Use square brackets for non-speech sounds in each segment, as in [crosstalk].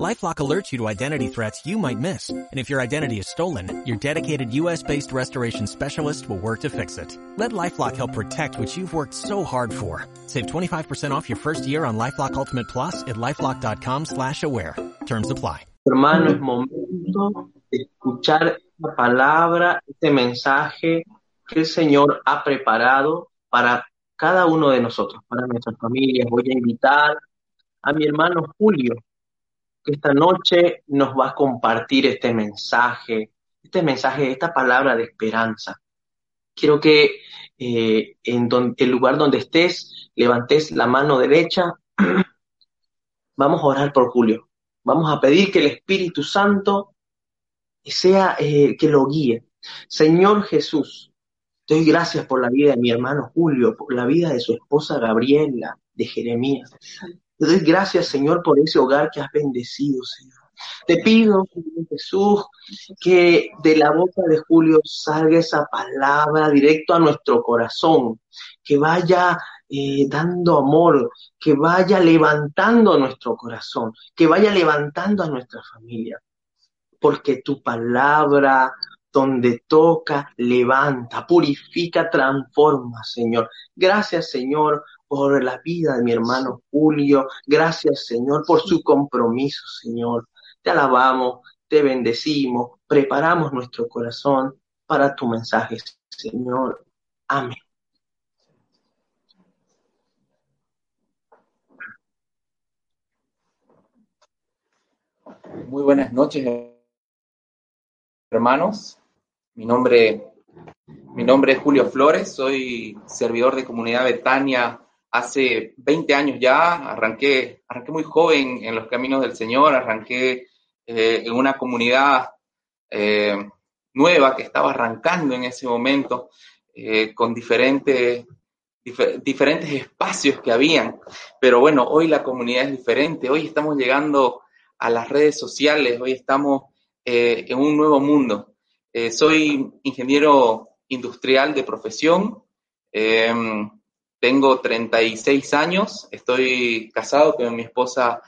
LifeLock alerts you to identity threats you might miss. And if your identity is stolen, your dedicated U.S.-based restoration specialist will work to fix it. Let LifeLock help protect what you've worked so hard for. Save 25% off your first year on LifeLock Ultimate Plus at LifeLock.com slash aware. Terms apply. Hermano, es momento de escuchar la palabra, este mensaje que el Señor ha preparado para cada uno de nosotros, para nuestras familias. Voy a invitar a mi hermano Julio, esta noche nos va a compartir este mensaje, este mensaje, esta palabra de esperanza. Quiero que eh, en el lugar donde estés, levantes la mano derecha. [clears throat] Vamos a orar por Julio. Vamos a pedir que el Espíritu Santo sea eh, que lo guíe. Señor Jesús, doy gracias por la vida de mi hermano Julio, por la vida de su esposa Gabriela, de Jeremías. Gracias, Señor, por ese hogar que has bendecido, Señor. Te pido, Señor Jesús, que de la boca de Julio salga esa palabra directo a nuestro corazón, que vaya eh, dando amor, que vaya levantando nuestro corazón, que vaya levantando a nuestra familia. Porque tu palabra donde toca, levanta, purifica, transforma, Señor. Gracias, Señor, por la vida de mi hermano Julio. Gracias, Señor, por su compromiso, Señor. Te alabamos, te bendecimos, preparamos nuestro corazón para tu mensaje, Señor. Amén. Muy buenas noches, hermanos. Mi nombre, mi nombre es Julio Flores, soy servidor de comunidad Betania hace 20 años ya, arranqué, arranqué muy joven en los caminos del Señor, arranqué eh, en una comunidad eh, nueva que estaba arrancando en ese momento, eh, con diferentes, diferentes espacios que habían. Pero bueno, hoy la comunidad es diferente, hoy estamos llegando a las redes sociales, hoy estamos en un nuevo mundo. soy ingeniero industrial de profesión. Tengo 36 años, estoy casado con mi esposa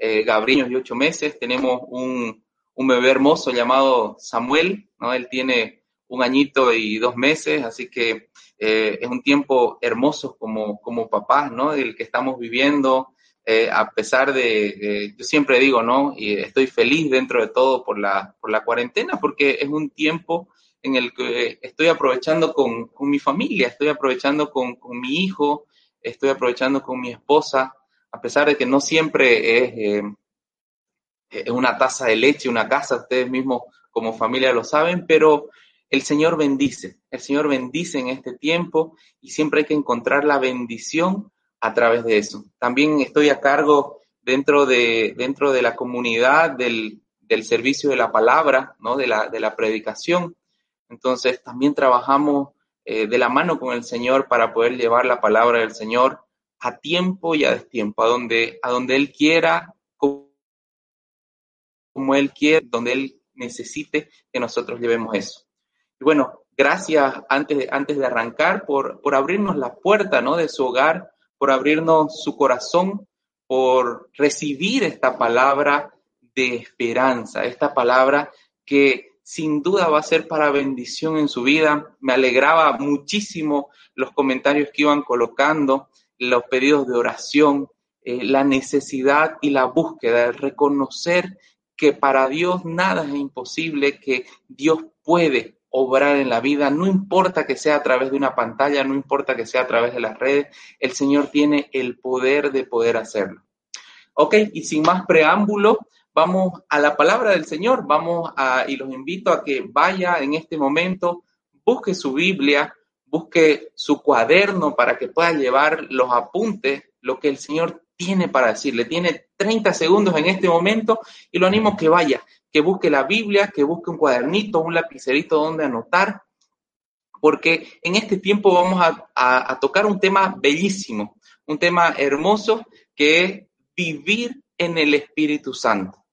eh, Gabriel y ocho meses. Tenemos un, bebé hermoso llamado Samuel, ¿no? Él tiene un añito y dos meses, así que eh, es un tiempo hermoso como, como papás, ¿no? El que estamos viviendo, eh, a pesar de, yo siempre digo, ¿no? Y estoy feliz dentro de todo por la, por la cuarentena, porque es un tiempo en el que estoy aprovechando con, mi familia, estoy aprovechando con, mi hijo, estoy aprovechando con mi esposa, a pesar de que no siempre es, eh, es una taza de leche, una casa, ustedes mismos como familia lo saben, pero el Señor bendice, el Señor bendice en este tiempo y siempre hay que encontrar la bendición a través de eso. También estoy a cargo dentro de, dentro de la comunidad del, del servicio de la palabra, ¿no? de, la, de la predicación. Entonces también trabajamos eh, de la mano con el Señor para poder llevar la palabra del Señor a tiempo y a destiempo, a donde, a donde Él quiera, como Él quiere, donde Él necesite que nosotros llevemos eso. Y bueno, gracias antes de, antes de arrancar por, por abrirnos la puerta ¿no? de su hogar, por abrirnos su corazón, por recibir esta palabra de esperanza, esta palabra que sin duda va a ser para bendición en su vida. Me alegraba muchísimo los comentarios que iban colocando, los pedidos de oración, eh, la necesidad y la búsqueda, de reconocer que para Dios nada es imposible, que Dios puede obrar en la vida, no importa que sea a través de una pantalla, no importa que sea a través de las redes, el Señor tiene el poder de poder hacerlo. Ok, y sin más preámbulo, Vamos a la palabra del Señor, vamos a, y los invito a que vaya en este momento, busque su Biblia, busque su cuaderno para que pueda llevar los apuntes, lo que el Señor tiene para decirle. Tiene 30 segundos en este momento y lo animo a que vaya, que busque la Biblia, que busque un cuadernito, un lapicerito donde anotar, porque en este tiempo vamos a, a tocar un tema bellísimo, un tema hermoso que es vivir en el Espíritu Santo.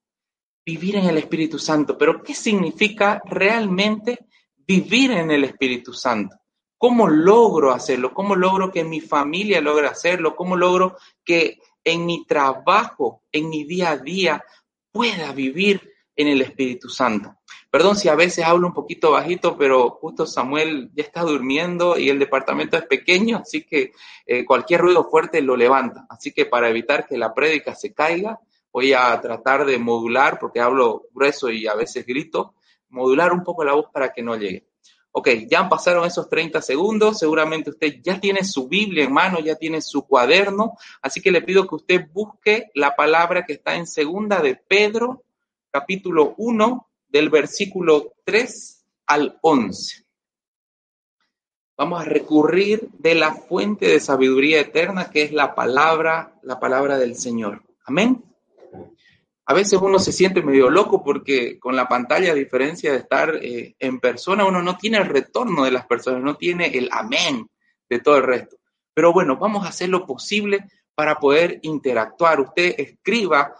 Vivir en el Espíritu Santo. Pero ¿qué significa realmente vivir en el Espíritu Santo? ¿Cómo logro hacerlo? ¿Cómo logro que mi familia logre hacerlo? ¿Cómo logro que en mi trabajo, en mi día a día, pueda vivir en el Espíritu Santo? Perdón si a veces hablo un poquito bajito, pero justo Samuel ya está durmiendo y el departamento es pequeño, así que eh, cualquier ruido fuerte lo levanta. Así que para evitar que la prédica se caiga, voy a tratar de modular, porque hablo grueso y a veces grito, modular un poco la voz para que no llegue. Ok, ya pasaron esos 30 segundos, seguramente usted ya tiene su Biblia en mano, ya tiene su cuaderno, así que le pido que usted busque la palabra que está en segunda de Pedro, capítulo 1, del versículo 3 al 11. Vamos a recurrir de la fuente de sabiduría eterna que es la palabra, la palabra del Señor. Amén. A veces uno se siente medio loco porque con la pantalla, a diferencia de estar eh, en persona, uno no tiene el retorno de las personas, no tiene el amén de todo el resto. Pero bueno, vamos a hacer lo posible para poder interactuar. Usted escriba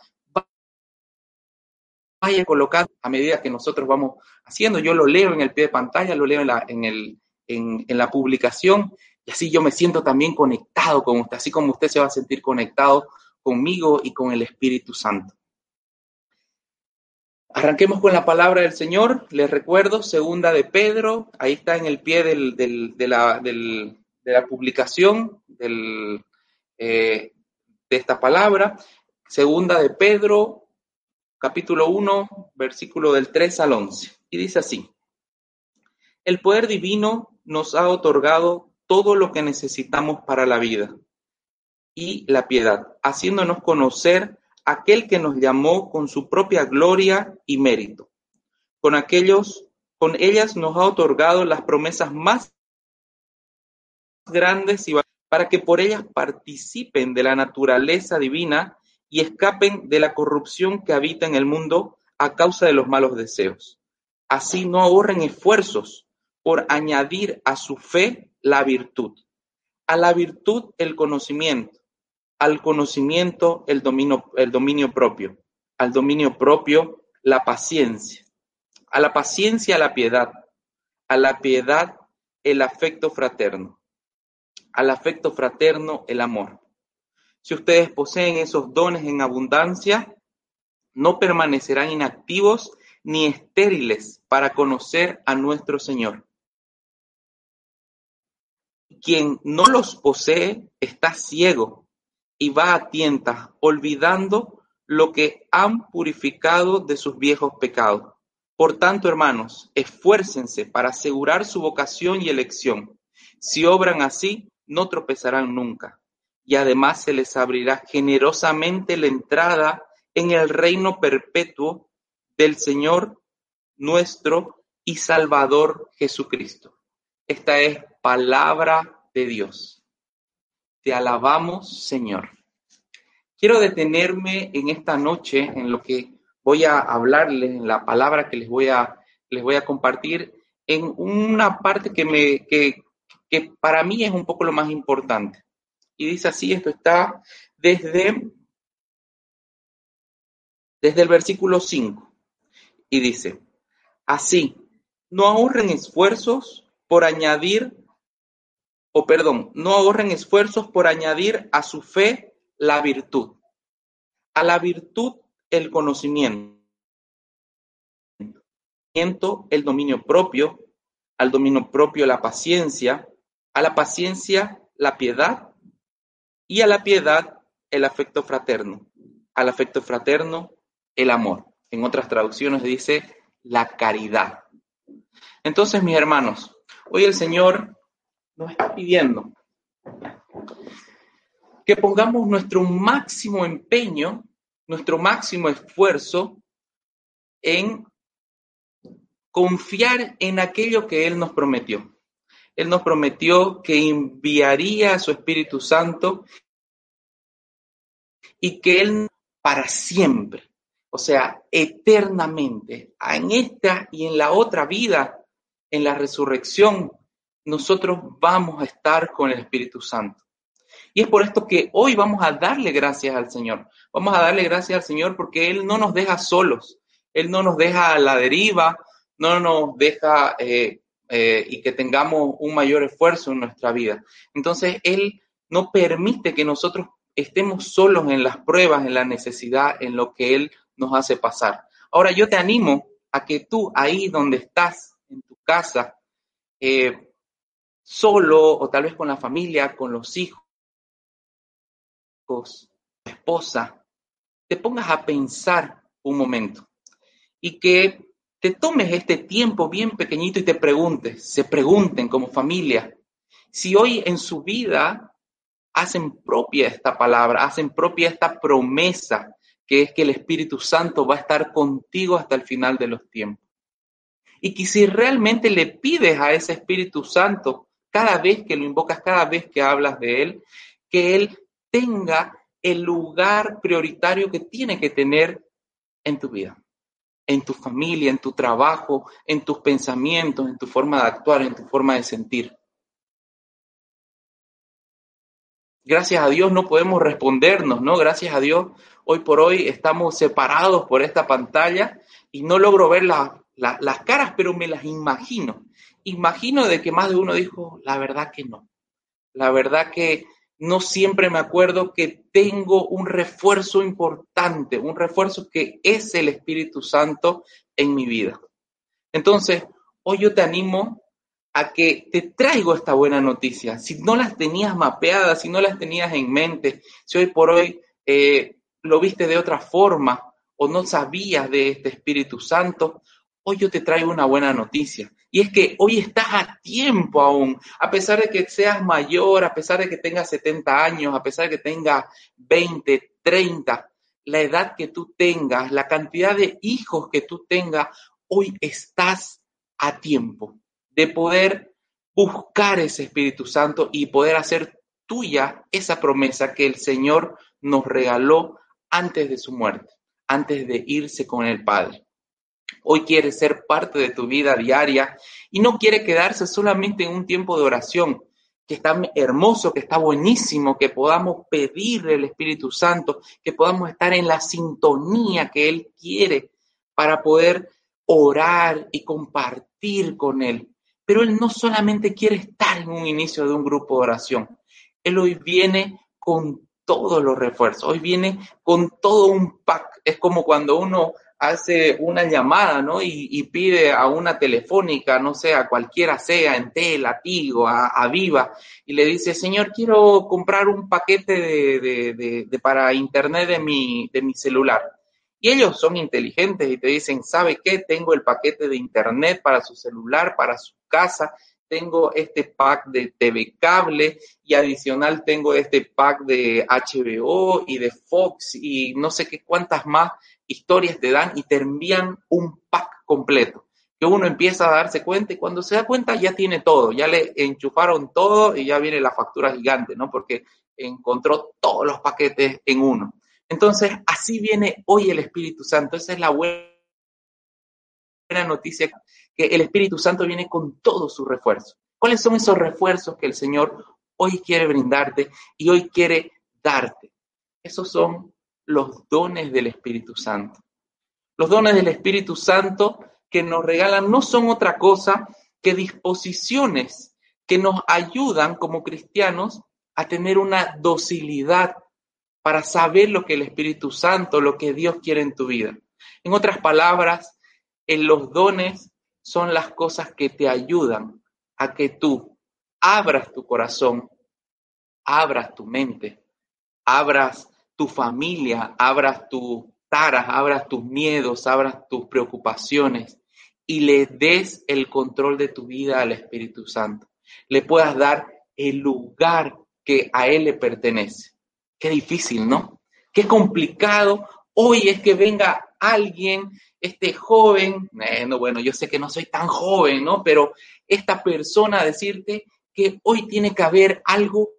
vaya colocando a medida que nosotros vamos haciendo. Yo lo leo en el pie de pantalla, lo leo en la, en el, en, la publicación y así yo me siento también conectado con usted, así como usted se va a sentir conectado conmigo y con el Espíritu Santo. Arranquemos con la palabra del Señor. Les recuerdo, segunda de Pedro, ahí está en el pie del, de, la, publicación eh, de esta palabra. Segunda de Pedro capítulo 1, versículo del 3 al 11. Y dice así, el poder divino nos ha otorgado todo lo que necesitamos para la vida y la piedad, haciéndonos conocer aquel que nos llamó con su propia gloria y mérito. Con aquellos, con ellas nos ha otorgado las promesas más grandes y para que por ellas participen de la naturaleza divina y escapen de la corrupción que habita en el mundo a causa de los malos deseos. Así no ahorren esfuerzos por añadir a su fe la virtud, a la virtud el conocimiento, al conocimiento el dominio, el dominio propio, al dominio propio la paciencia, a la paciencia la piedad, a la piedad el afecto fraterno, al afecto fraterno el amor si ustedes poseen esos dones en abundancia, no permanecerán inactivos ni estériles para conocer a nuestro Señor. Quien no los posee está ciego y va a tientas, olvidando lo que han purificado de sus viejos pecados. Por tanto, hermanos, esfuércense para asegurar su vocación y elección. Si obran así, no tropezarán nunca y además se les abrirá generosamente la entrada en el reino perpetuo del Señor nuestro y Salvador Jesucristo. Esta es palabra de Dios. Te alabamos, Señor. Quiero detenerme en esta noche en lo que voy a hablarles, en la palabra que les voy a, les voy a compartir, en una parte que, me, que, que para mí es un poco lo más importante. Y dice así, esto está desde, desde el versículo 5. Y dice, así, no ahorren esfuerzos por añadir, o perdón, no ahorren esfuerzos por añadir a su fe la virtud, a la virtud el conocimiento, el dominio propio, al dominio propio la paciencia, a la paciencia la piedad y a la piedad el afecto fraterno, al afecto fraterno el amor. En otras traducciones dice la caridad. Entonces, mis hermanos, hoy el Señor nos está pidiendo que pongamos nuestro máximo empeño, nuestro máximo esfuerzo en confiar en aquello que Él nos prometió. Él nos prometió que enviaría a su Espíritu Santo y que Él para siempre, o sea, eternamente, en esta y en la otra vida, en la resurrección, nosotros vamos a estar con el Espíritu Santo. Y es por esto que hoy vamos a darle gracias al Señor. Vamos a darle gracias al Señor porque Él no nos deja solos. Él no nos deja a la deriva, no nos deja eh, eh, y que tengamos un mayor esfuerzo en nuestra vida. Entonces, Él no permite que nosotros estemos solos en las pruebas, en la necesidad, en lo que Él nos hace pasar. Ahora, yo te animo a que tú ahí donde estás, en tu casa, eh, solo o tal vez con la familia, con los hijos, la esposa, te pongas a pensar un momento y que te tomes este tiempo bien pequeñito y te preguntes, se pregunten como familia, si hoy en su vida hacen propia esta palabra, hacen propia esta promesa, que es que el Espíritu Santo va a estar contigo hasta el final de los tiempos. Y que si realmente le pides a ese Espíritu Santo cada vez que lo invocas, cada vez que hablas de Él, que Él tenga el lugar prioritario que tiene que tener en tu vida, en tu familia, en tu trabajo, en tus pensamientos, en tu forma de actuar, en tu forma de sentir. Gracias a Dios no podemos respondernos, ¿no? Gracias a Dios hoy por hoy estamos separados por esta pantalla y no logro ver las caras, pero me las imagino imagino de que más de uno dijo, la verdad que no. La verdad que no siempre me acuerdo que tengo un refuerzo importante, un refuerzo que es el Espíritu Santo en mi vida. Entonces, hoy yo te animo a que te traigo esta buena noticia. Si no las tenías mapeadas, si no las tenías en mente, si hoy por hoy eh, lo viste de otra forma o no sabías de este Espíritu Santo, hoy yo te traigo una buena noticia. Y es que hoy estás a tiempo aún, a pesar de que seas mayor, a pesar de que tengas 70 años, a pesar de que tengas 20, 30, la edad que tú tengas, la cantidad de hijos que tú tengas, hoy estás a tiempo de poder buscar ese Espíritu Santo y poder hacer tuya esa promesa que el Señor nos regaló antes de su muerte, antes de irse con el Padre hoy quiere ser parte de tu vida diaria y no quiere quedarse solamente en un tiempo de oración, que está hermoso, que está buenísimo, que podamos pedirle al Espíritu Santo, que podamos estar en la sintonía que Él quiere para poder orar y compartir con Él. Pero Él no solamente quiere estar en un inicio de un grupo de oración, Él hoy viene con todos los refuerzos, hoy viene con todo un pack. Es como cuando uno hace una llamada, ¿no? Y, pide a una telefónica, no sé, a cualquiera sea, en Tela, Tigo, a, Viva, y le dice, señor, quiero comprar un paquete de, para internet de mi, de mi celular. Y ellos son inteligentes y te dicen, ¿sabe qué? Tengo el paquete de internet para su celular, para su casa, tengo este pack de TV cable y adicional tengo este pack de HBO y de Fox y no sé qué cuántas más historias te dan y te envían un pack completo. Que uno empieza a darse cuenta y cuando se da cuenta ya tiene todo, ya le enchufaron todo y ya viene la factura gigante, ¿no? Porque encontró todos los paquetes en uno. Entonces, así viene hoy el Espíritu Santo. Esa es la buena noticia, que el Espíritu Santo viene con todo su refuerzo. ¿Cuáles son esos refuerzos que el Señor hoy quiere brindarte y hoy quiere darte? Esos son los dones del Espíritu Santo. Los dones del Espíritu Santo que nos regalan no son otra cosa que disposiciones que nos ayudan como cristianos a tener una docilidad para saber lo que el Espíritu Santo, lo que Dios quiere en tu vida. En otras palabras, en los dones son las cosas que te ayudan a que tú abras tu corazón, abras tu mente, abras tu familia, abras tus taras, abras tus miedos, abras tus preocupaciones y le des el control de tu vida al Espíritu Santo. Le puedas dar el lugar que a Él le pertenece. Qué difícil, ¿no? Qué complicado. Hoy es que venga alguien, este joven, bueno, bueno, yo sé que no soy tan joven, ¿no? Pero esta persona decirte que hoy tiene que haber algo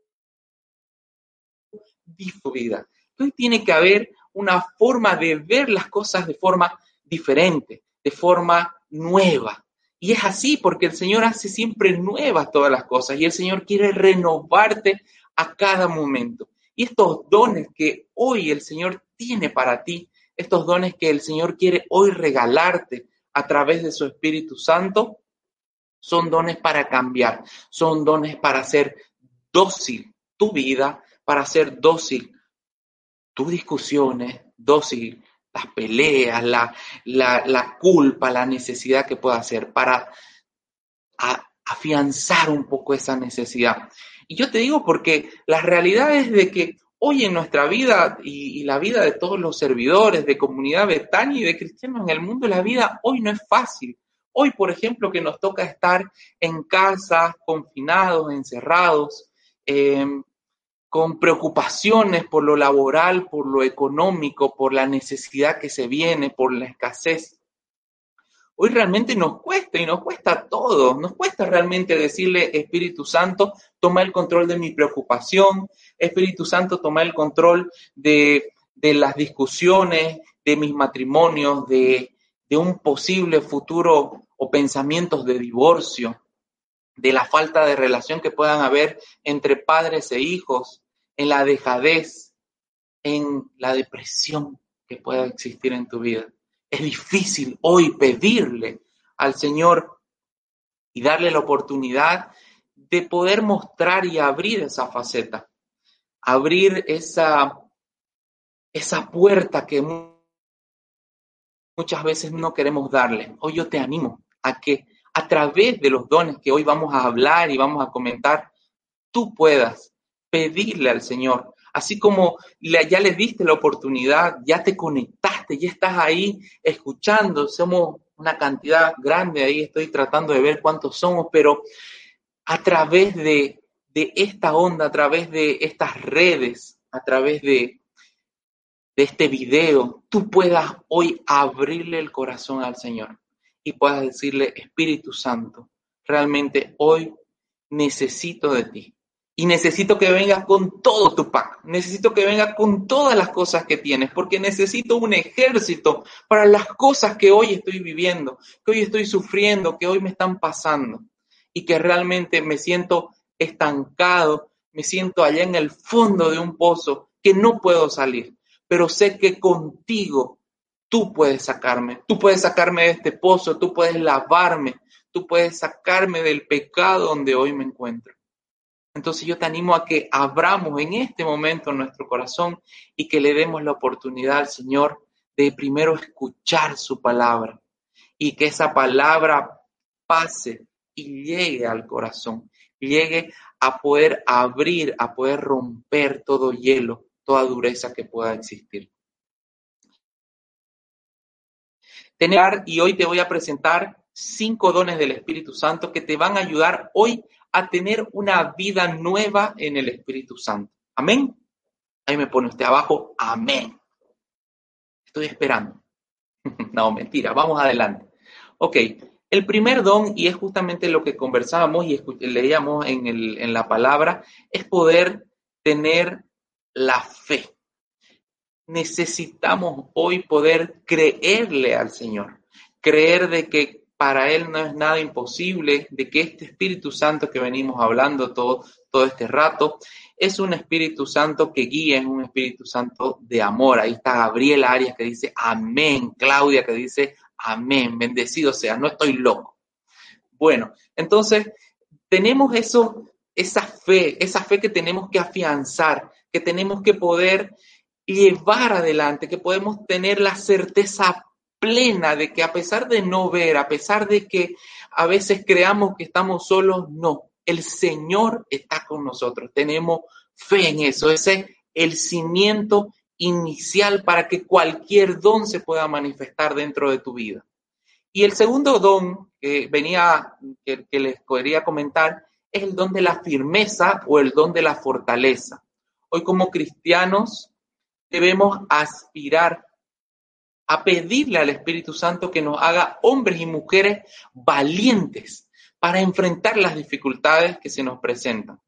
vida. Hoy tiene que haber una forma de ver las cosas de forma diferente, de forma nueva. Y es así porque el Señor hace siempre nuevas todas las cosas y el Señor quiere renovarte a cada momento. Y estos dones que hoy el Señor tiene para ti, estos dones que el Señor quiere hoy regalarte a través de su Espíritu Santo, son dones para cambiar, son dones para hacer dócil tu vida, para hacer dócil tus discusiones, dócil las peleas, la, la, culpa, la necesidad que pueda hacer, para afianzar un poco esa necesidad. Y yo te digo porque la realidad es de que hoy en nuestra vida y, la vida de todos los servidores de comunidad Betania y de cristianos en el mundo, la vida hoy no es fácil. Hoy, por ejemplo, que nos toca estar en casa, confinados, encerrados, em, con preocupaciones por lo laboral, por lo económico, por la necesidad que se viene, por la escasez. Hoy realmente nos cuesta y nos cuesta todo, nos cuesta realmente decirle, Espíritu Santo, toma el control de mi preocupación, Espíritu Santo, toma el control de, de las discusiones, de mis matrimonios, de, de un posible futuro o pensamientos de divorcio, de la falta de relación que puedan haber entre padres e hijos, en la dejadez, en la depresión que pueda existir en tu vida. Es difícil hoy pedirle al Señor y darle la oportunidad de poder mostrar y abrir esa faceta, abrir esa, esa puerta que muchas veces no queremos darle. Hoy yo te animo a que a través de los dones que hoy vamos a hablar y vamos a comentar, tú puedas pedirle al Señor. Así como ya le diste la oportunidad, ya te conectaste, ya estás ahí escuchando, somos una cantidad grande ahí, estoy tratando de ver cuántos somos, pero a través de, de esta onda, a través de estas redes, a través de, de este video, tú puedas hoy abrirle el corazón al Señor y puedas decirle, Espíritu Santo, realmente hoy necesito de ti. Y necesito que vengas con todo tu pack. Necesito que vengas con todas las cosas que tienes, porque necesito un ejército para las cosas que hoy estoy viviendo, que hoy estoy sufriendo, que hoy me están pasando. Y que realmente me siento estancado, me siento allá en el fondo de un pozo que no puedo salir. Pero sé que contigo tú puedes sacarme. Tú puedes sacarme de este pozo, tú puedes lavarme, tú puedes sacarme del pecado donde hoy me encuentro. Entonces yo te animo a que abramos en este momento nuestro corazón y que le demos la oportunidad al Señor de primero escuchar su palabra y que esa palabra pase y llegue al corazón, llegue a poder abrir, a poder romper todo hielo, toda dureza que pueda existir. Tener, y hoy te voy a presentar cinco dones del Espíritu Santo que te van a ayudar hoy a tener una vida nueva en el Espíritu Santo. Amén. Ahí me pone usted abajo, amén. Estoy esperando. [laughs] no, mentira, vamos adelante. Ok, el primer don, y es justamente lo que conversábamos y leíamos en, el, en la palabra, es poder tener la fe. Necesitamos hoy poder creerle al Señor, creer de que para Él no es nada imposible, de que este Espíritu Santo que venimos hablando todo, todo este rato, es un Espíritu Santo que guía, es un Espíritu Santo de amor. Ahí está Gabriel Arias que dice amén, Claudia que dice amén, bendecido sea, no estoy loco. Bueno, entonces tenemos eso, esa fe, esa fe que tenemos que afianzar, que tenemos que poder llevar adelante, que podemos tener la certeza plena de que a pesar de no ver, a pesar de que a veces creamos que estamos solos, no, el Señor está con nosotros. Tenemos fe en eso. Ese es el cimiento inicial para que cualquier don se pueda manifestar dentro de tu vida. Y el segundo don que venía, que, que les quería comentar, es el don de la firmeza o el don de la fortaleza. Hoy como cristianos debemos aspirar a pedirle al Espíritu Santo que nos haga hombres y mujeres valientes para enfrentar las dificultades que se nos presentan.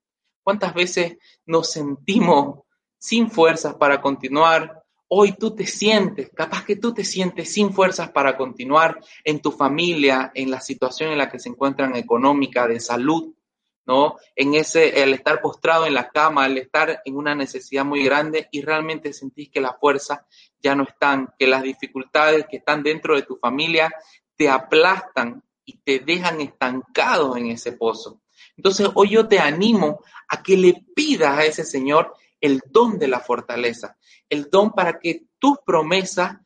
¿Cuántas veces nos sentimos sin fuerzas para continuar? Hoy tú te sientes, capaz que tú te sientes sin fuerzas para continuar en tu familia, en la situación en la que se encuentran económica, de salud. ¿no? En ese, el estar postrado en la cama, el estar en una necesidad muy grande y realmente sentís que las fuerzas ya no están, que las dificultades que están dentro de tu familia te aplastan y te dejan estancado en ese pozo. Entonces hoy yo te animo a que le pidas a ese Señor el don de la fortaleza, el don para que tus promesas,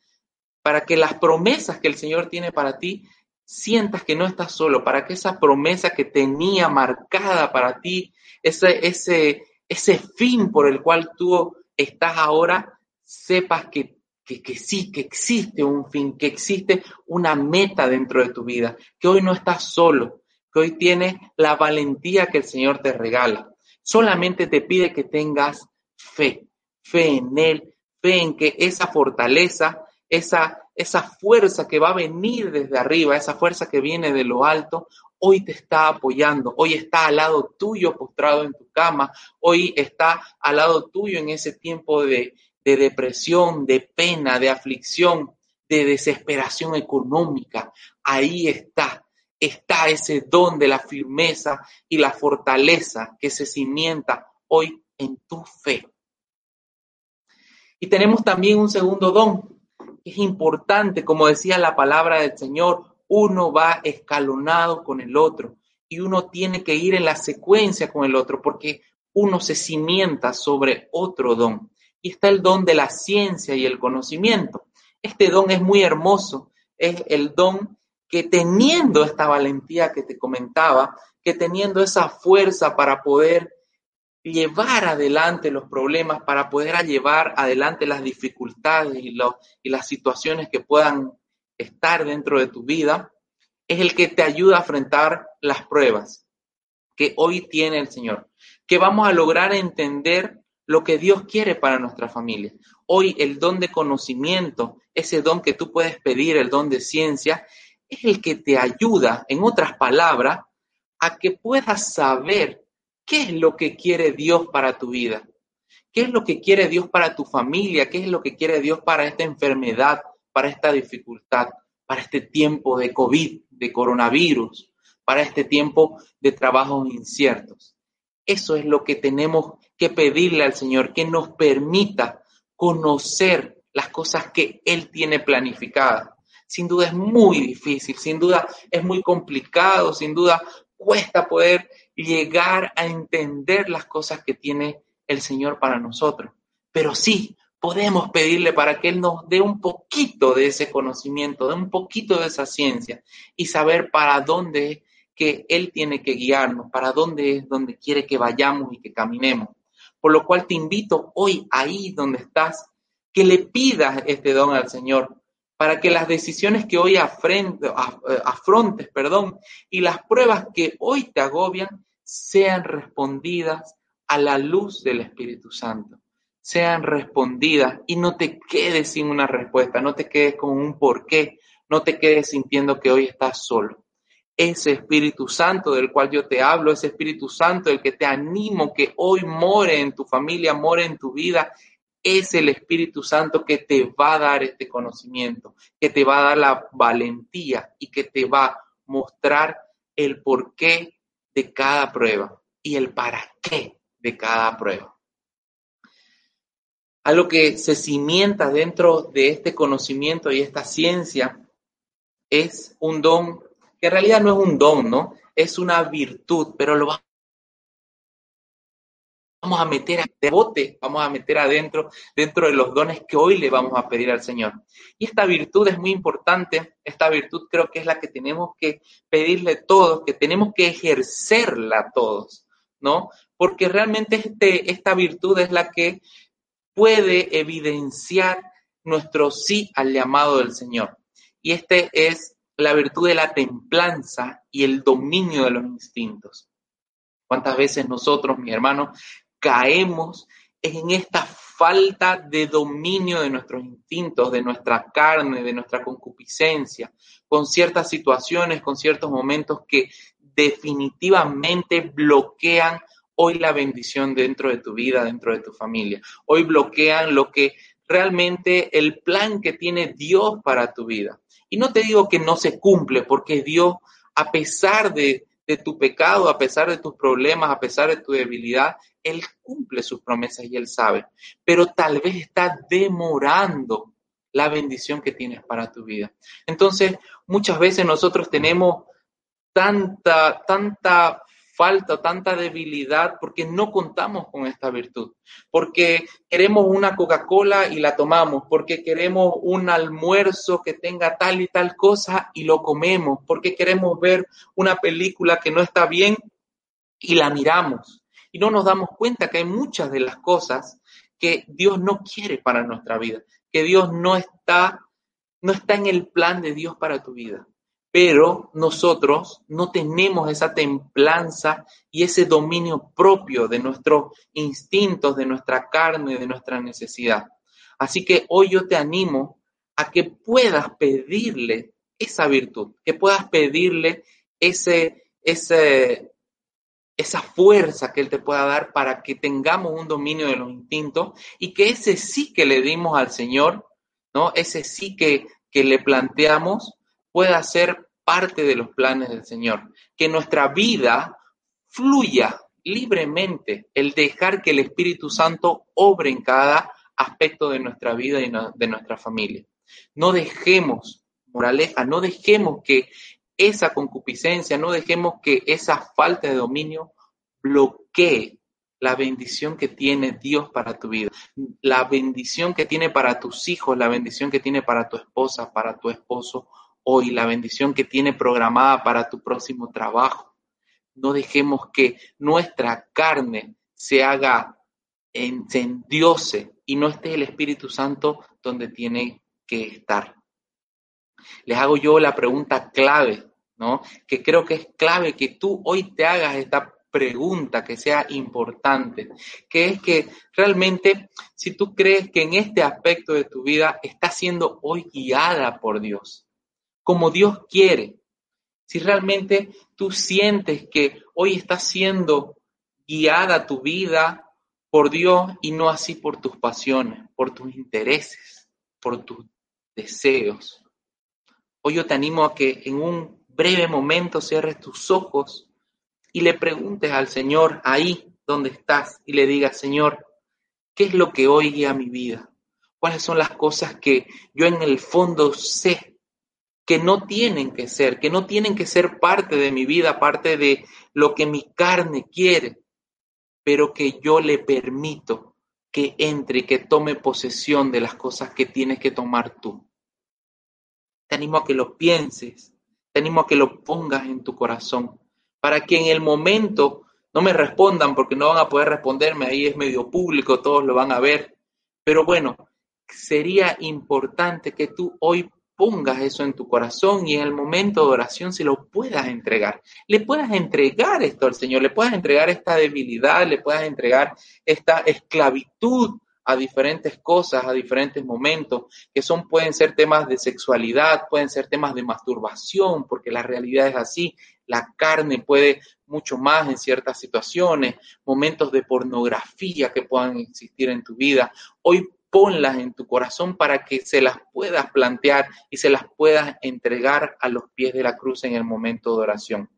para que las promesas que el Señor tiene para ti, sientas que no estás solo, para que esa promesa que tenía marcada para ti, ese, ese, ese fin por el cual tú estás ahora, sepas que, que, que sí, que existe un fin, que existe una meta dentro de tu vida, que hoy no estás solo, que hoy tienes la valentía que el Señor te regala. Solamente te pide que tengas fe, fe en Él, fe en que esa fortaleza, esa, esa fuerza que va a venir desde arriba, esa fuerza que viene de lo alto, hoy te está apoyando, hoy está al lado tuyo postrado en tu cama, hoy está al lado tuyo en ese tiempo de, de depresión, de pena, de aflicción, de desesperación económica. Ahí está, está ese don de la firmeza y la fortaleza que se cimienta hoy en tu fe. Y tenemos también un segundo don, que es importante, como decía la palabra del Señor, uno va escalonado con el otro y uno tiene que ir en la secuencia con el otro porque uno se cimienta sobre otro don. Y está el don de la ciencia y el conocimiento. Este don es muy hermoso, es el don que teniendo esta valentía que te comentaba, que teniendo esa fuerza para poder llevar adelante los problemas, para poder llevar adelante las dificultades y, y las situaciones que puedan estar dentro de tu vida, es el que te ayuda a enfrentar las pruebas que hoy tiene el Señor, que vamos a lograr entender lo que Dios quiere para nuestra familia. Hoy el don de conocimiento, ese don que tú puedes pedir, el don de ciencia, es el que te ayuda, en otras palabras, a que puedas saber ¿Qué es lo que quiere Dios para tu vida? ¿Qué es lo que quiere Dios para tu familia? ¿Qué es lo que quiere Dios para esta enfermedad, para esta dificultad, para este tiempo de COVID, de coronavirus, para este tiempo de trabajos inciertos? Eso es lo que tenemos que pedirle al Señor, que nos permita conocer las cosas que Él tiene planificadas. Sin duda es muy difícil, sin duda es muy complicado, sin duda cuesta poder llegar a entender las cosas que tiene el Señor para nosotros. Pero sí, podemos pedirle para que Él nos dé un poquito de ese conocimiento, de un poquito de esa ciencia y saber para dónde es que Él tiene que guiarnos, para dónde es donde quiere que vayamos y que caminemos. Por lo cual te invito hoy, ahí donde estás, que le pidas este don al Señor, para que las decisiones que hoy afrontes perdón, y las pruebas que hoy te agobian sean respondidas a la luz del Espíritu Santo, sean respondidas y no te quedes sin una respuesta, no te quedes con un porqué, no te quedes sintiendo que hoy estás solo. Ese Espíritu Santo del cual yo te hablo, ese Espíritu Santo del que te animo que hoy more en tu familia, more en tu vida, es el Espíritu Santo que te va a dar este conocimiento, que te va a dar la valentía y que te va a mostrar el porqué de cada prueba y el para qué de cada prueba. Algo que se cimienta dentro de este conocimiento y esta ciencia es un don, que en realidad no es un don, ¿no? Es una virtud, pero lo vamos a meter a bote, vamos a meter adentro, dentro de los dones que hoy le vamos a pedir al Señor. Y esta virtud es muy importante, esta virtud creo que es la que tenemos que pedirle todos, que tenemos que ejercerla todos, ¿no? Porque realmente este, esta virtud es la que puede evidenciar nuestro sí al llamado del Señor. Y este es la virtud de la templanza y el dominio de los instintos. ¿Cuántas veces nosotros, mi hermano, caemos en esta falta de dominio de nuestros instintos, de nuestra carne, de nuestra concupiscencia, con ciertas situaciones, con ciertos momentos que definitivamente bloquean hoy la bendición dentro de tu vida, dentro de tu familia. Hoy bloquean lo que realmente el plan que tiene Dios para tu vida. Y no te digo que no se cumple, porque Dios, a pesar de, tu pecado, a pesar de tus problemas, a pesar de tu debilidad, Él cumple sus promesas y Él sabe. Pero tal vez está demorando la bendición que tienes para tu vida. Entonces, muchas veces nosotros tenemos tanta, tanta falta, tanta debilidad, porque no contamos con esta virtud, porque queremos una Coca-Cola y la tomamos, porque queremos un almuerzo que tenga tal y tal cosa y lo comemos, porque queremos ver una película que no está bien y la miramos. Y no nos damos cuenta que hay muchas de las cosas que Dios no quiere para nuestra vida, que Dios no está, no está en el plan de Dios para tu vida pero nosotros no tenemos esa templanza y ese dominio propio de nuestros instintos, de nuestra carne, de nuestra necesidad. Así que hoy yo te animo a que puedas pedirle esa virtud, que puedas pedirle ese, esa fuerza que Él te pueda dar para que tengamos un dominio de los instintos y que ese sí que le dimos al Señor, ¿no? Ese sí que, que le planteamos, pueda ser parte de los planes del Señor. Que nuestra vida fluya libremente, el dejar que el Espíritu Santo obre en cada aspecto de nuestra vida y de nuestra familia. No dejemos, moraleja, no dejemos que esa concupiscencia, no dejemos que esa falta de dominio bloquee la bendición que tiene Dios para tu vida, la bendición que tiene para tus hijos, la bendición que tiene para tu esposa, para tu esposo hoy, la bendición que tiene programada para tu próximo trabajo. No dejemos que nuestra carne se haga, se endiose y no esté el Espíritu Santo donde tiene que estar. Les hago yo la pregunta clave, ¿no? Que creo que es clave que tú hoy te hagas esta pregunta que sea importante, que es que realmente si tú crees que en este aspecto de tu vida estás siendo hoy guiada por Dios, como Dios quiere. Si realmente tú sientes que hoy estás siendo guiada tu vida por Dios y no así por tus pasiones, por tus intereses, por tus deseos. Hoy yo te animo a que en un breve momento cierres tus ojos y le preguntes al Señor ahí donde estás y le digas, Señor, ¿qué es lo que hoy guía mi vida? ¿Cuáles son las cosas que yo en el fondo sé que no tienen que ser, que no tienen que ser parte de mi vida, parte de lo que mi carne quiere, pero que yo le permito que entre y que tome posesión de las cosas que tienes que tomar tú. Te animo a que lo pienses, te animo a que lo pongas en tu corazón, para que en el momento no me respondan porque no van a poder responderme, ahí es medio público, todos lo van a ver, pero bueno, sería importante que tú hoy pongas eso en tu corazón y en el momento de oración se lo puedas entregar. Le puedas entregar esto al Señor, le puedas entregar esta debilidad, le puedas entregar esta esclavitud a diferentes cosas, a diferentes momentos, que son, pueden ser temas de sexualidad, pueden ser temas de masturbación, porque la realidad es así, la carne puede mucho más en ciertas situaciones, momentos de pornografía que puedan existir en tu vida. Hoy ponlas en tu corazón para que se las puedas plantear y se las puedas entregar a los pies de la cruz en el momento de oración.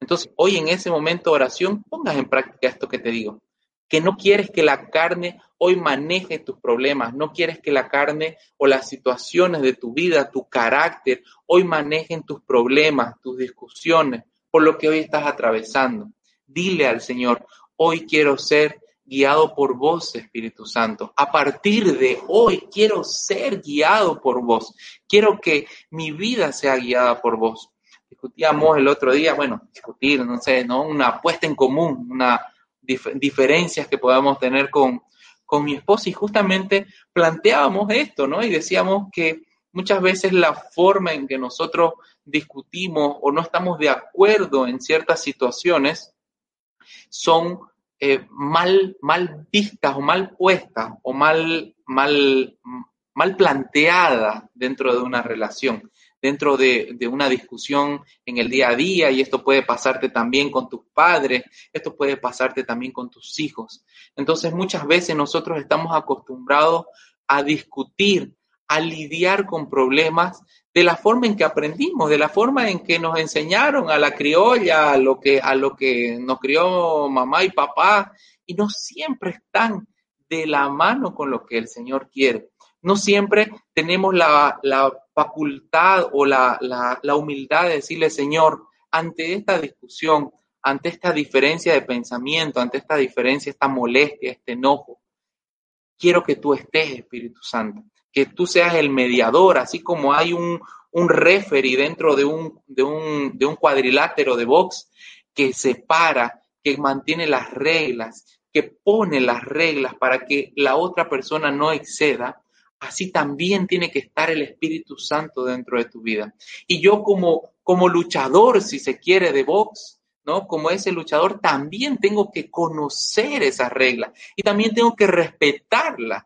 Entonces, hoy en ese momento de oración, pongas en práctica esto que te digo, que no quieres que la carne hoy maneje tus problemas, no quieres que la carne o las situaciones de tu vida, tu carácter, hoy manejen tus problemas, tus discusiones, por lo que hoy estás atravesando. Dile al Señor, Hoy quiero ser guiado por vos, Espíritu Santo. A partir de hoy quiero ser guiado por vos. Quiero que mi vida sea guiada por vos. Discutíamos el otro día, bueno, discutir, no sé, ¿no? Una apuesta en común, una diferencias que podamos tener con, con mi esposa y justamente planteábamos esto, ¿no? Y decíamos que muchas veces la forma en que nosotros discutimos o no estamos de acuerdo en ciertas situaciones son eh, mal, mal vistas o mal puestas o mal, mal, mal planteadas dentro de una relación, dentro de, de, una discusión en el día a día, y esto puede pasarte también con tus padres, esto puede pasarte también con tus hijos. Entonces muchas veces nosotros estamos acostumbrados a discutir, a lidiar con problemas de la forma en que aprendimos, de la forma en que nos enseñaron a la criolla, a lo que, a lo que nos crió mamá y papá, y no siempre están de la mano con lo que el Señor quiere. No siempre tenemos la, facultad o la, la humildad de decirle, Señor, ante esta discusión, ante esta diferencia de pensamiento, ante esta diferencia, esta molestia, este enojo, quiero que tú estés, Espíritu Santo que tú seas el mediador, así como hay un, un referee dentro de un, de, un, de un cuadrilátero de box que separa, que mantiene las reglas, que pone las reglas para que la otra persona no exceda, así también tiene que estar el Espíritu Santo dentro de tu vida. Y yo como, como luchador, si se quiere, de box, ¿no? Como ese luchador, también tengo que conocer esas reglas y también tengo que respetarlas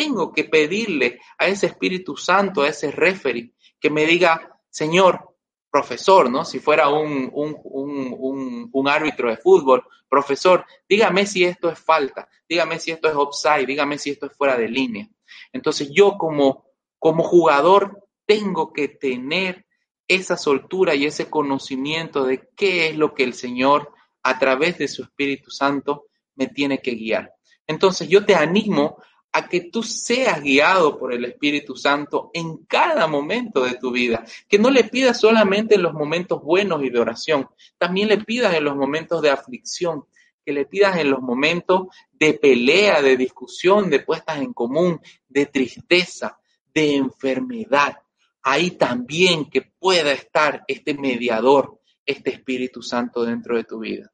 tengo que pedirle a ese Espíritu Santo, a ese referee, que me diga, Señor, profesor, ¿no? Si fuera un, un, árbitro de fútbol, profesor, dígame si esto es falta, dígame si esto es offside, dígame si esto es fuera de línea. Entonces yo como, como jugador tengo que tener esa soltura y ese conocimiento de qué es lo que el Señor a través de su Espíritu Santo me tiene que guiar. Entonces yo te animo a que tú seas guiado por el Espíritu Santo en cada momento de tu vida, que no le pidas solamente en los momentos buenos y de oración, también le pidas en los momentos de aflicción, que le pidas en los momentos de pelea, de discusión, de puestas en común, de tristeza, de enfermedad. Ahí también que pueda estar este mediador, este Espíritu Santo dentro de tu vida.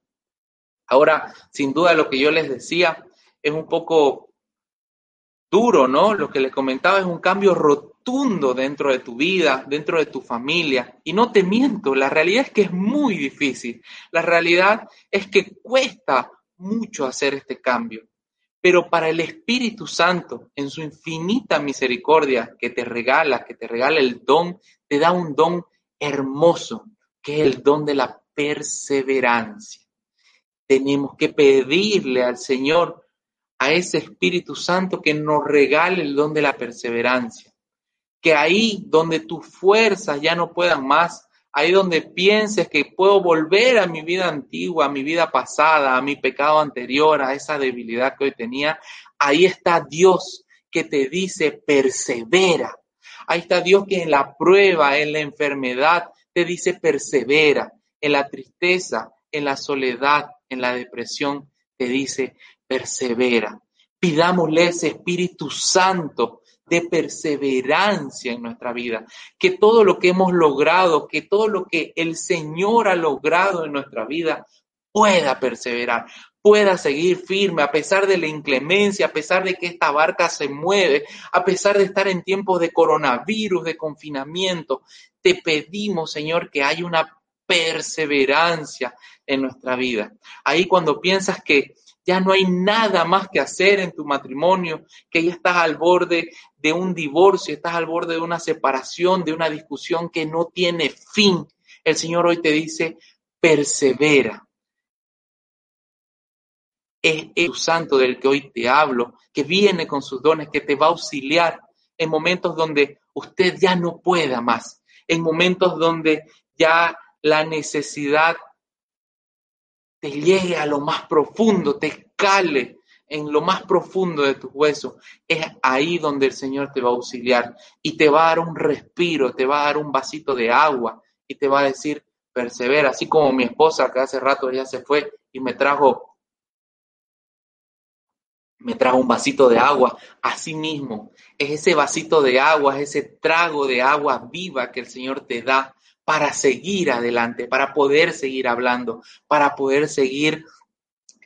Ahora, sin duda lo que yo les decía es un poco duro, ¿no? Lo que les comentaba es un cambio rotundo dentro de tu vida, dentro de tu familia. Y no te miento, la realidad es que es muy difícil. La realidad es que cuesta mucho hacer este cambio. Pero para el Espíritu Santo, en su infinita misericordia que te regala, que te regala el don, te da un don hermoso, que es el don de la perseverancia. Tenemos que pedirle al Señor a ese Espíritu Santo que nos regale el don de la perseverancia. Que ahí donde tus fuerzas ya no puedan más, ahí donde pienses que puedo volver a mi vida antigua, a mi vida pasada, a mi pecado anterior, a esa debilidad que hoy tenía, ahí está Dios que te dice persevera. Ahí está Dios que en la prueba, en la enfermedad, te dice persevera. En la tristeza, en la soledad, en la depresión, te dice persevera. Pidámosle ese Espíritu Santo de perseverancia en nuestra vida, que todo lo que hemos logrado, que todo lo que el Señor ha logrado en nuestra vida pueda perseverar, pueda seguir firme a pesar de la inclemencia, a pesar de que esta barca se mueve, a pesar de estar en tiempos de coronavirus, de confinamiento. Te pedimos, Señor, que haya una perseverancia en nuestra vida. Ahí cuando piensas que ya no hay nada más que hacer en tu matrimonio, que ya estás al borde de un divorcio, estás al borde de una separación, de una discusión que no tiene fin. El Señor hoy te dice, persevera. Es el santo del que hoy te hablo, que viene con sus dones, que te va a auxiliar en momentos donde usted ya no pueda más, en momentos donde ya la necesidad te llegue a lo más profundo, te cale en lo más profundo de tus huesos, es ahí donde el Señor te va a auxiliar y te va a dar un respiro, te va a dar un vasito de agua y te va a decir, persevera, así como mi esposa que hace rato ya se fue y me trajo me trajo un vasito de agua, así mismo, es ese vasito de agua, es ese trago de agua viva que el Señor te da para seguir adelante, para poder seguir hablando, para poder seguir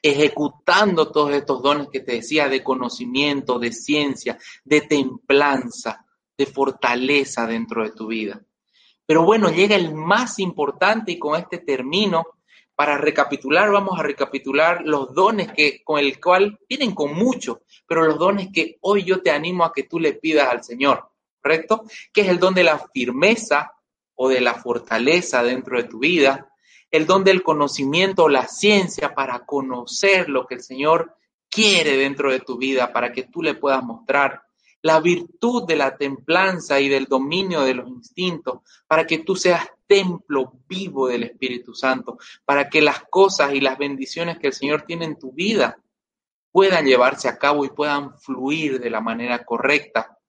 ejecutando todos estos dones que te decía de conocimiento, de ciencia, de templanza, de fortaleza dentro de tu vida. Pero bueno, llega el más importante y con este término, para recapitular, vamos a recapitular los dones que con el cual vienen con mucho, pero los dones que hoy yo te animo a que tú le pidas al Señor, ¿correcto? Que es el don de la firmeza, o de la fortaleza dentro de tu vida, el don del conocimiento la ciencia para conocer lo que el Señor quiere dentro de tu vida, para que tú le puedas mostrar, la virtud de la templanza y del dominio de los instintos, para que tú seas templo vivo del Espíritu Santo, para que las cosas y las bendiciones que el Señor tiene en tu vida puedan llevarse a cabo y puedan fluir de la manera correcta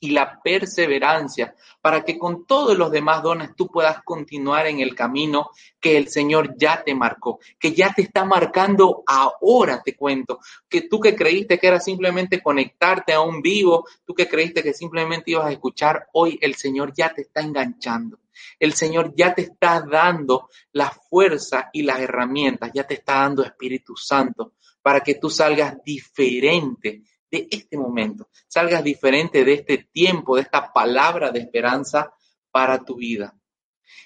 y la perseverancia para que con todos los demás dones tú puedas continuar en el camino que el Señor ya te marcó, que ya te está marcando ahora, te cuento, que tú que creíste que era simplemente conectarte a un vivo, tú que creíste que simplemente ibas a escuchar, hoy el Señor ya te está enganchando. El Señor ya te está dando la fuerza y las herramientas, ya te está dando Espíritu Santo para que tú salgas diferente de este momento, salgas diferente de este tiempo, de esta palabra de esperanza para tu vida.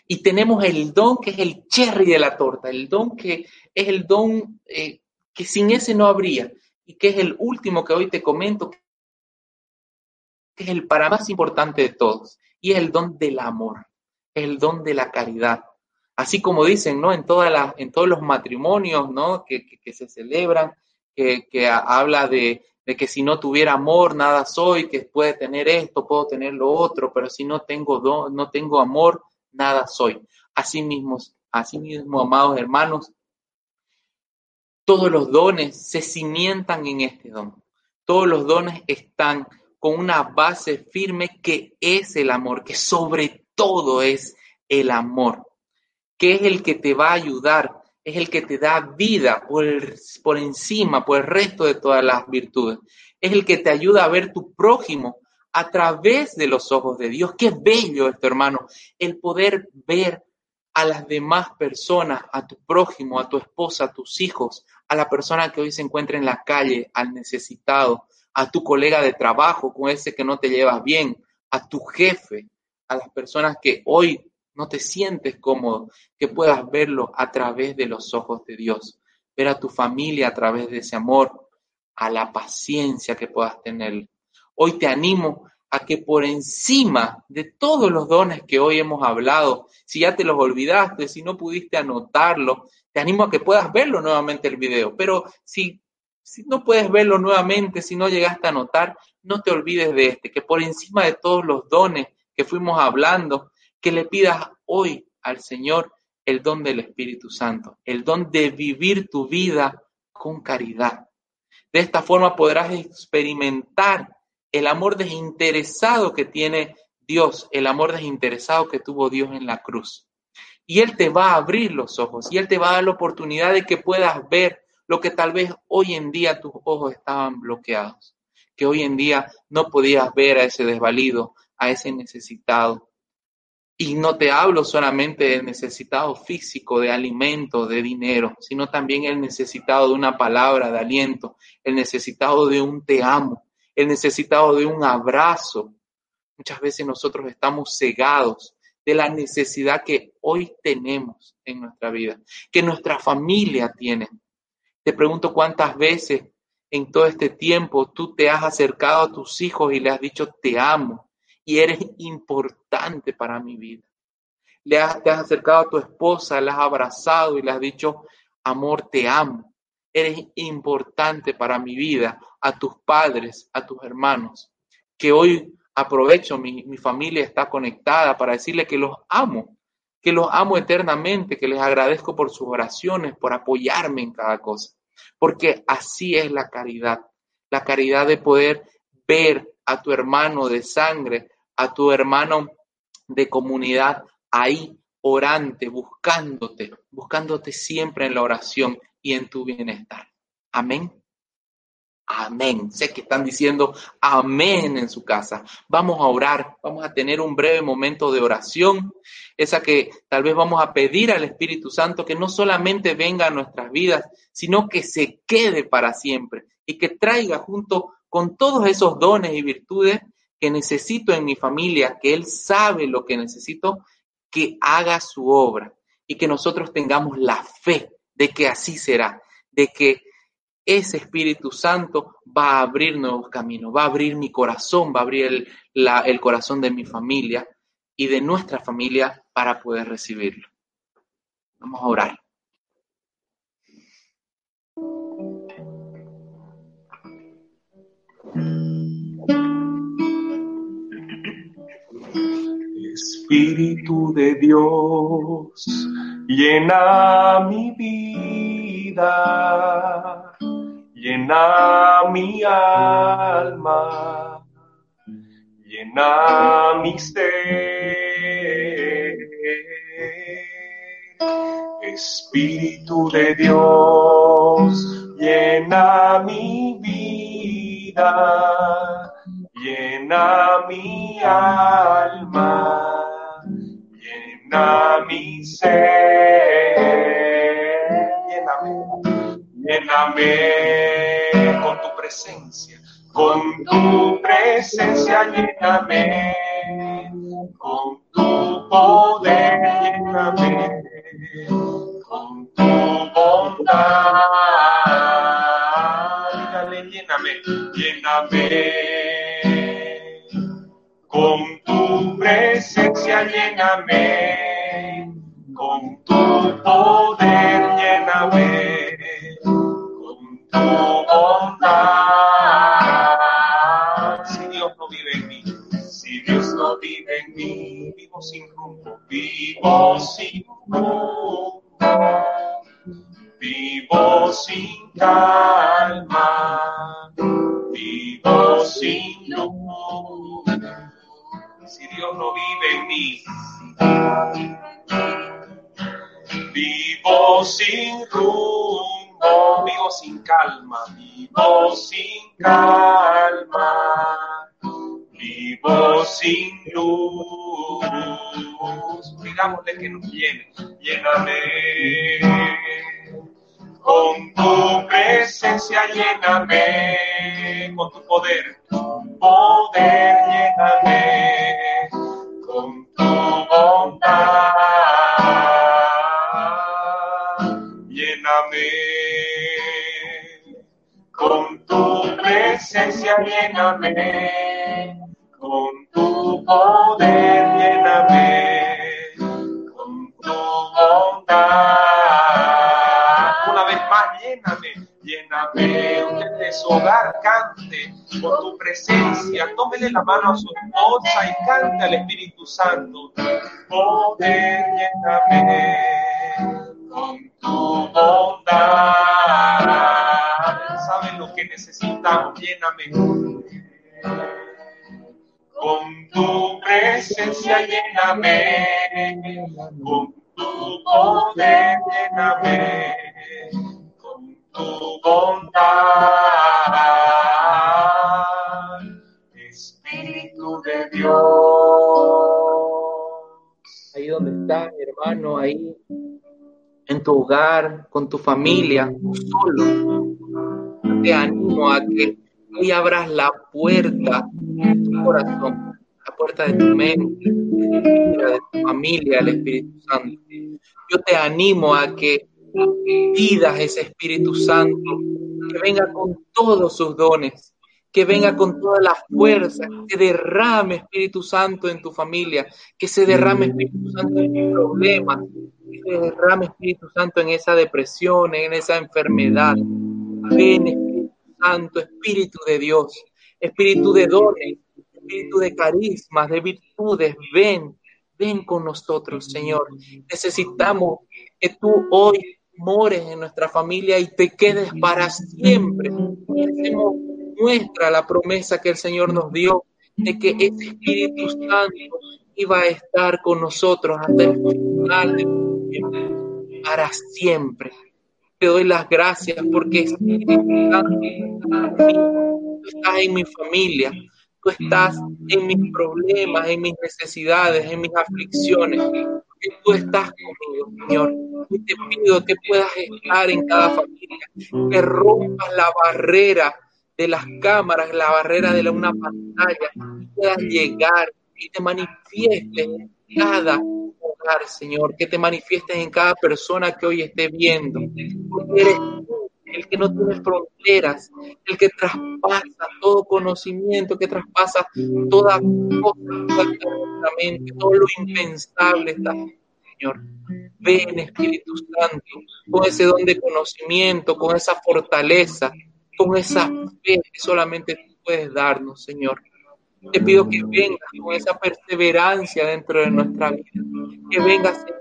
Y tenemos el don que es el cherry de la torta, el don que es el don eh, que sin ese no habría y que es el último que hoy te comento, que es el para más importante de todos, y es el don del amor, el don de la caridad. Así como dicen, ¿no? En, todas en todos los matrimonios, ¿no? Que, que, se celebran, que, que habla de, de que si no tuviera amor, nada soy, que puede tener esto, puedo tener lo otro, pero si no tengo, do, no tengo amor, nada soy. Así mismo, así mismo, amados hermanos, todos los dones se cimientan en este don. Todos los dones están con una base firme que es el amor, que sobre todo es el amor, que es el que te va a ayudar es el que te da vida por, por encima, por el resto de todas las virtudes. Es el que te ayuda a ver tu prójimo a través de los ojos de Dios. Qué bello esto, hermano, el poder ver a las demás personas, a tu prójimo, a tu esposa, a tus hijos, a la persona que hoy se encuentra en la calle, al necesitado, a tu colega de trabajo con ese que no te llevas bien, a tu jefe, a las personas que hoy no te sientes cómodo, que puedas verlo a través de los ojos de Dios, ver a tu familia a través de ese amor, a la paciencia que puedas tener. Hoy te animo a que por encima de todos los dones que hoy hemos hablado, si ya te los olvidaste, si no pudiste anotarlo, te animo a que puedas verlo nuevamente el video. Pero si, no puedes verlo nuevamente, si no llegaste a anotar, no te olvides de este, que por encima de todos los dones que fuimos hablando, que le pidas hoy al Señor el don del Espíritu Santo, el don de vivir tu vida con caridad. De esta forma podrás experimentar el amor desinteresado que tiene Dios, el amor desinteresado que tuvo Dios en la cruz. Y Él te va a abrir los ojos y Él te va a dar la oportunidad de que puedas ver lo que tal vez hoy en día tus ojos estaban bloqueados, que hoy en día no podías ver a ese desvalido, a ese necesitado, y no te hablo solamente del necesitado físico, de alimento, de dinero, sino también el necesitado de una palabra de aliento, el necesitado de un te amo, el necesitado de un abrazo. Muchas veces nosotros estamos cegados de la necesidad que hoy tenemos en nuestra vida, que nuestra familia tiene. Te pregunto cuántas veces en todo este tiempo tú te has acercado a tus hijos y le has dicho te amo, y eres importante para mi vida. Le has, te has acercado a tu esposa, la has abrazado y le has dicho, amor, te amo. Eres importante para mi vida, a tus padres, a tus hermanos. Que hoy aprovecho, mi, mi familia está conectada para decirle que los amo, que los amo eternamente, que les agradezco por sus oraciones, por apoyarme en cada cosa. Porque así es la caridad, la caridad de poder ver a tu hermano de sangre, a tu hermano de comunidad ahí orante, buscándote, buscándote siempre en la oración y en tu bienestar. Amén. Amén. Sé que están diciendo amén en su casa. Vamos a orar, vamos a tener un breve momento de oración, esa que tal vez vamos a pedir al Espíritu Santo que no solamente venga a nuestras vidas, sino que se quede para siempre y que traiga junto con todos esos dones y virtudes que necesito en mi familia, que Él sabe lo que necesito, que haga su obra y que nosotros tengamos la fe de que así será, de que ese Espíritu Santo va a abrir nuevos caminos, va a abrir mi corazón, va a abrir el, el corazón de mi familia y de nuestra familia para poder recibirlo. Vamos a orar. Espíritu de Dios, llena mi vida, llena mi alma, llena mi ser. Espíritu de Dios, llena mi vida, llena mi alma, llena mi ser. Lléname, lléname con tu presencia, con tu presencia lléname, con tu poder lléname, con tu bondad. Dígale, lléname, lléname con tu presencia lléname, tu poder con tu bondad. Si Dios no vive en mí, si Dios no vive en mí, vivo sin rumbo, vivo sin rumbo, vivo sin calma, vivo sin luz si Dios no vive en mí. Vivo sin rumbo, vivo sin calma, vivo sin calma, vivo sin luz. Digámosle que nos llene, lléname. Con tu presencia lléname, con tu poder, poder lléname, lléname, con tu poder lléname, con tu bondad más, lléname, lléname. Usted de su hogar cante por tu presencia. Tómele la mano a su esposa y cante al Espíritu Santo. Poder, lléname lléname, con tu poder lléname tu bondad. Espíritu de Dios. Ahí donde estás, hermano, ahí en tu hogar, con tu familia, solo. Te animo a que abras la puerta de tu corazón, puerta de tu mente, de tu familia, al Espíritu Santo. Yo te animo a que pidas ese Espíritu Santo, que venga con todos sus dones, que venga con toda la fuerza, que derrame Espíritu Santo en tu familia, que se derrame Espíritu Santo en tus problemas, que se derrame Espíritu Santo en esa depresión, en esa enfermedad. Ven Espíritu Santo, Espíritu de Dios, Espíritu de dones, Espíritu de carismas, de virtudes, ven, ven con nosotros, Señor. Necesitamos que tú hoy mores en nuestra familia y te quedes para siempre. Hacemos nuestra la promesa que el Señor nos dio de que ese Espíritu Santo iba a estar con nosotros hasta el final de para siempre. Te doy las gracias porque estás en mi familia, tú estás en mis problemas, en mis necesidades, en mis aflicciones tú estás conmigo, Señor. Y te pido que puedas estar en cada familia, que rompas la barrera de las cámaras, la barrera de una pantalla, que puedas llegar y te manifiestes en cada hogar, Señor, que te manifiestes en cada persona que hoy esté viendo, porque eres tú el que no tiene fronteras, el que traspasa todo conocimiento, que traspasa toda cosa, todo lo impensable está, Señor. Ven, Espíritu Santo, con ese don de conocimiento, con esa fortaleza, con esa fe que solamente tú puedes darnos, Señor. Te pido que vengas con esa perseverancia dentro de nuestra vida. Que vengas, Señor,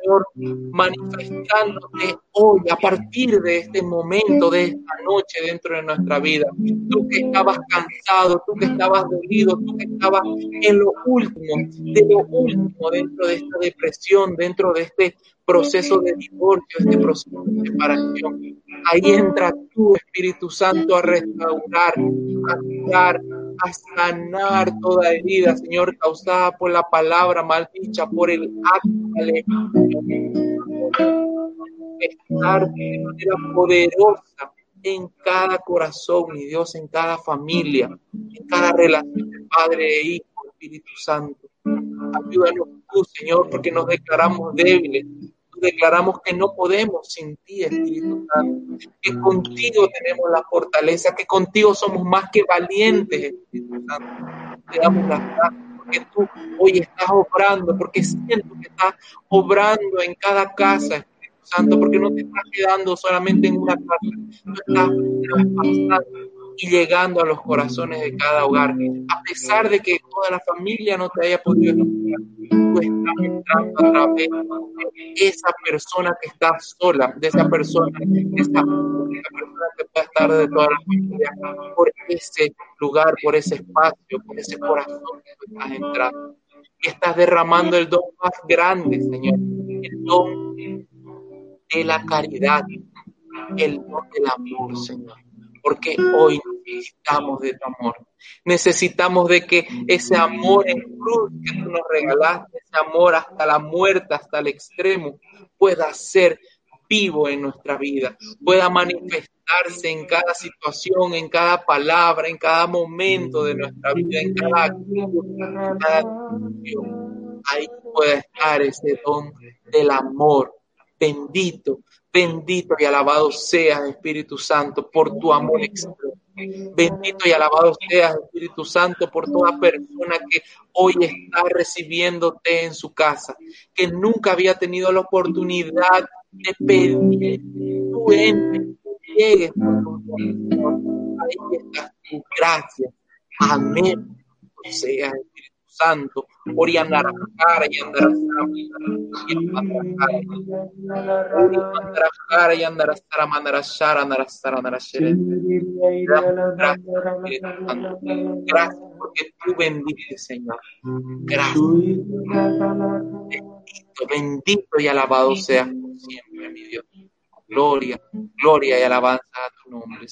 manifestándote hoy, a partir de este momento, de esta noche dentro de nuestra vida. Tú que estabas cansado, tú que estabas dolido, tú que estabas en lo último, de lo último, dentro de esta depresión, dentro de este proceso de divorcio, este proceso de separación. Ahí entra tu Espíritu Santo, a restaurar, a curar, a sanar toda herida, Señor, causada por la palabra maldicha, por el acto estar de manera poderosa en cada corazón, mi Dios, en cada familia, en cada relación de Padre e Hijo, Espíritu Santo. Ayúdanos tú, Señor, porque nos declaramos débiles, declaramos que no podemos sin ti, Espíritu Santo, que contigo tenemos la fortaleza, que contigo somos más que valientes, Espíritu Santo. Te damos las gracias porque tú hoy estás obrando, porque siento que estás obrando en cada casa, Espíritu Santo, porque no te estás quedando solamente en una casa, tú estás pasando y llegando a los corazones de cada hogar. A pesar de que toda la familia no te haya podido escuchar, tú estás entrando a través de esa persona que está sola, de esa persona, de esa, persona que puede estar de toda la familia, por ese lugar, por ese espacio, por ese corazón que tú estás entrando. Y estás derramando el don más grande, Señor, el don de la caridad, el don del amor, Señor porque hoy necesitamos de tu amor. Necesitamos de que ese amor en cruz que tú nos regalaste, ese amor hasta la muerte, hasta el extremo, pueda ser vivo en nuestra vida, pueda manifestarse en cada situación, en cada palabra, en cada momento de nuestra vida, en cada actitud, en cada acción. Ahí puede estar ese don del amor bendito, Bendito y alabado seas, Espíritu Santo, por tu amor. Bendito y alabado seas, Espíritu Santo, por toda persona que hoy está recibiéndote en su casa, que nunca había tenido la oportunidad de pedir tu ente, llegues Ahí está tu gracia. Amén. Sea Espíritu Santo, Ori andara cara y andara cara y andara sara mandara shara andara sara andara shere. Gracias porque tú bendices, Señor. Gracias. Bendito, bendito y alabado seas por siempre, mi Dios. Gloria, gloria y alabanza a tu nombre.